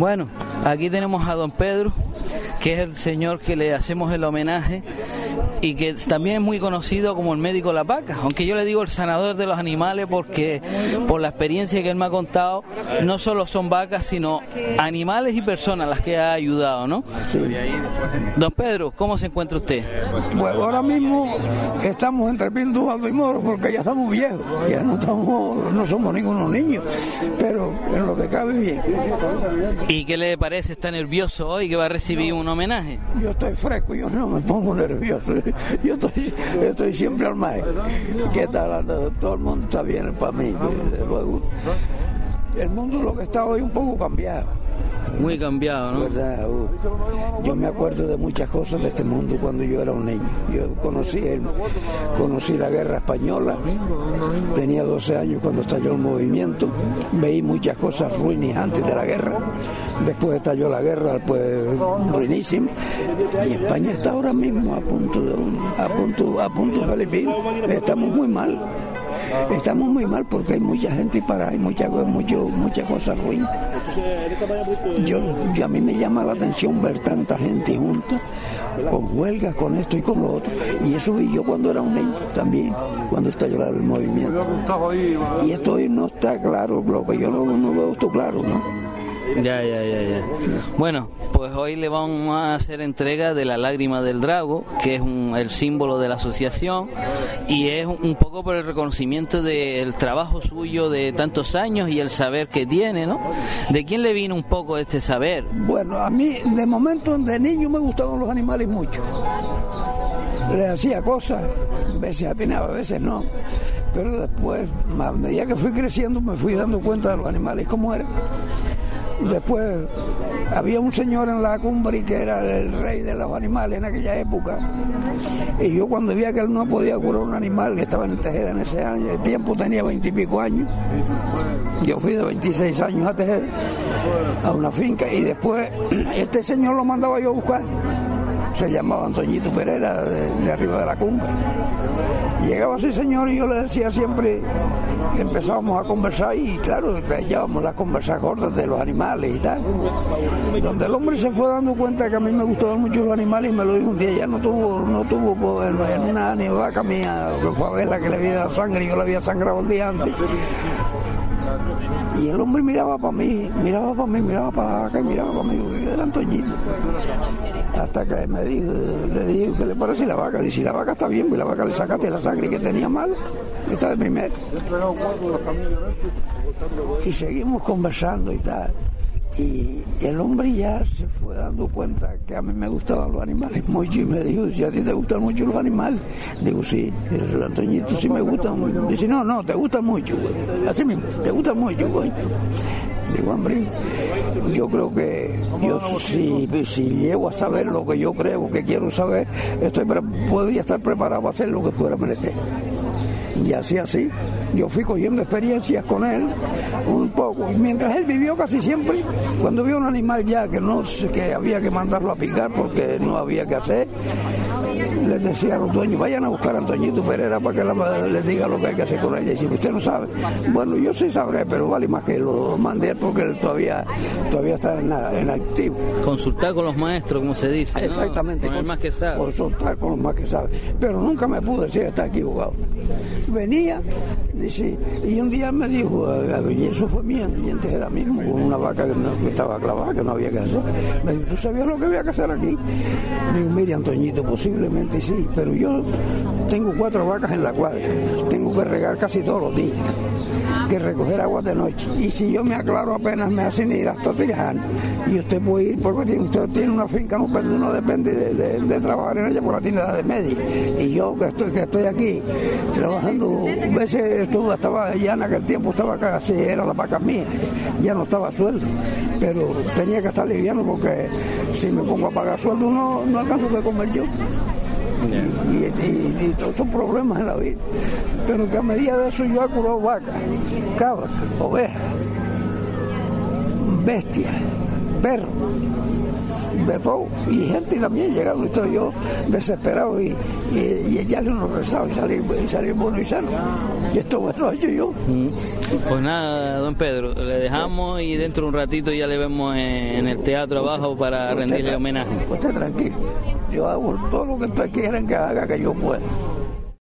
Bueno, aquí tenemos a don Pedro, que es el señor que le hacemos el homenaje y que también es muy conocido como el médico La Vaca, aunque yo le digo el sanador de los animales porque por la experiencia que él me ha contado, no solo son vacas, sino animales y personas las que ha ayudado, ¿no? Don Pedro, ¿cómo se encuentra usted? Bueno, ahora mismo estamos entre Pindualdo y Moro porque ya estamos viejos, ya no estamos, no somos ningunos niños, pero en lo que cabe bien. ¿Y qué le parece? ¿Está nervioso hoy que va a recibir un homenaje? Yo estoy fresco, yo no me pongo nervioso. Yo estoy, estoy siempre al mar. ¿Qué tal? Todo el mundo está bien para mí. El mundo lo que está hoy un poco cambiado. Muy cambiado, ¿no? ¿Verdad? Uh, Yo me acuerdo de muchas cosas de este mundo cuando yo era un niño. Yo conocí, conocí la guerra española, tenía 12 años cuando estalló el movimiento, veí muchas cosas ruines antes de la guerra, después estalló la guerra, pues ruinísima, y España está ahora mismo a punto de, un- a punto, a punto de salir. Estamos muy mal. Estamos muy mal porque hay mucha gente para hay mucha, mucho, muchas cosas ruines. Yo, a mí me llama la atención ver tanta gente junta, con huelgas, con esto y con lo otro. Y eso vi yo cuando era un niño también, cuando estalló el movimiento. Y esto hoy no está claro, lo que yo no, no veo esto claro, ¿no? Ya, ya, ya, ya. Bueno, pues hoy le vamos a hacer entrega de la lágrima del drago, que es un- el símbolo de la asociación, y es un, poco por el reconocimiento del trabajo suyo de tantos años y el saber que tiene, ¿no? ¿De quién le vino un poco este saber? Bueno, a mí de momento de niño me gustaban los animales mucho. Les hacía cosas, a veces atinaba, a veces no. Pero después, a medida que fui creciendo, me fui dando cuenta de los animales cómo eran. Después había un señor en la cumbre que era el rey de los animales en aquella época. Y yo cuando vi que él no podía curar un animal que estaba en Tejeda en ese año, el tiempo tenía veintipico años. Yo fui de 26 años a Tejeda, a una finca, y después este señor lo mandaba yo a buscar. Se llamaba Antoñito Pereira, de, arriba de la cumbre. Llegaba ese señor y yo le decía siempre, empezábamos a conversar y claro, llevábamos las conversas cortas de los animales y tal. Donde el hombre se fue dando cuenta que a mí me gustaban mucho los animales y me lo dijo un día, ya no tuvo, no tuvo pues, en una vaca mía, que fue a verla que le había dado sangre y yo le había sangrado el día antes. Y el hombre miraba para mí, miraba para mí, miraba para acá miraba para mí, era Antoñito. Hasta que me dijo, le dije, ¿qué le parece la vaca? Dice, la vaca está bien, pues la vaca le sacaste la sangre que tenía mal, está de primero. Y seguimos conversando y tal. Y el hombre ya se fue dando cuenta que a mí me gustaban los animales mucho y me dijo, si a ti te gustan mucho los animales. Digo, sí, el Antoñito sí me gustan. Dice, no, no, te gustan mucho. Así mismo, te gustan mucho. Digo, hombre, yo creo que yo si, si llego a saber lo que yo creo que quiero saber, estoy podría estar preparado para hacer lo que fuera menester. Y así, así, yo fui cogiendo experiencias con él un poco. Mientras él vivió casi siempre, cuando vio un animal ya que no que había que mandarlo a picar porque no había que hacer, les decía a los dueños, vayan a buscar a Antoñito Pereira para que la- les diga lo que hay que hacer con ella. Y si usted no sabe, bueno, yo sí sabré, pero vale más que lo mande él porque él todavía, todavía está en, activo. Consultar con los maestros, como se dice. ¿no? Exactamente. Con el más que sabe. Consultar con los más que sabe. Pero nunca me pude decir está equivocado. Venía, dice, y un día me dijo, y eso fue mío, y antes era mismo, con una vaca que, no- que estaba clavada, que no había que hacer. Me dijo, ¿tú sabías lo que había que hacer aquí? Digo, mire, Antoñito, pero yo tengo cuatro vacas en la cuadra, tengo que regar casi todos los días, que recoger agua de noche. Y si yo me aclaro apenas me hacen ir hasta Tiraján, y usted puede ir porque usted tiene una finca, no, depende- de, trabajar en ella por la tienda de media. Y yo que estoy, que estoy aquí trabajando, a veces estuve, estaba ya en aquel tiempo estaba casi, era la vaca mía, ya no estaba sueldo, pero tenía que estar liviano porque si me pongo a pagar sueldo no, no alcanzo que comer yo. Y, todos son problemas en la vida. Pero que a medida de eso yo he curado vacas, cabras, ovejas, bestias, perros, de todo, y gente también llegado, estoy yo desesperado y, y, y echarle unos rezados y salir, y salir bueno y sano. Y esto lo he hecho yo. Mm. Pues nada, don Pedro, le dejamos y dentro de un ratito ya le vemos en el teatro abajo para rendirle homenaje. Usted tranquilo, yo hago todo lo que ustedes quieran que haga que yo pueda.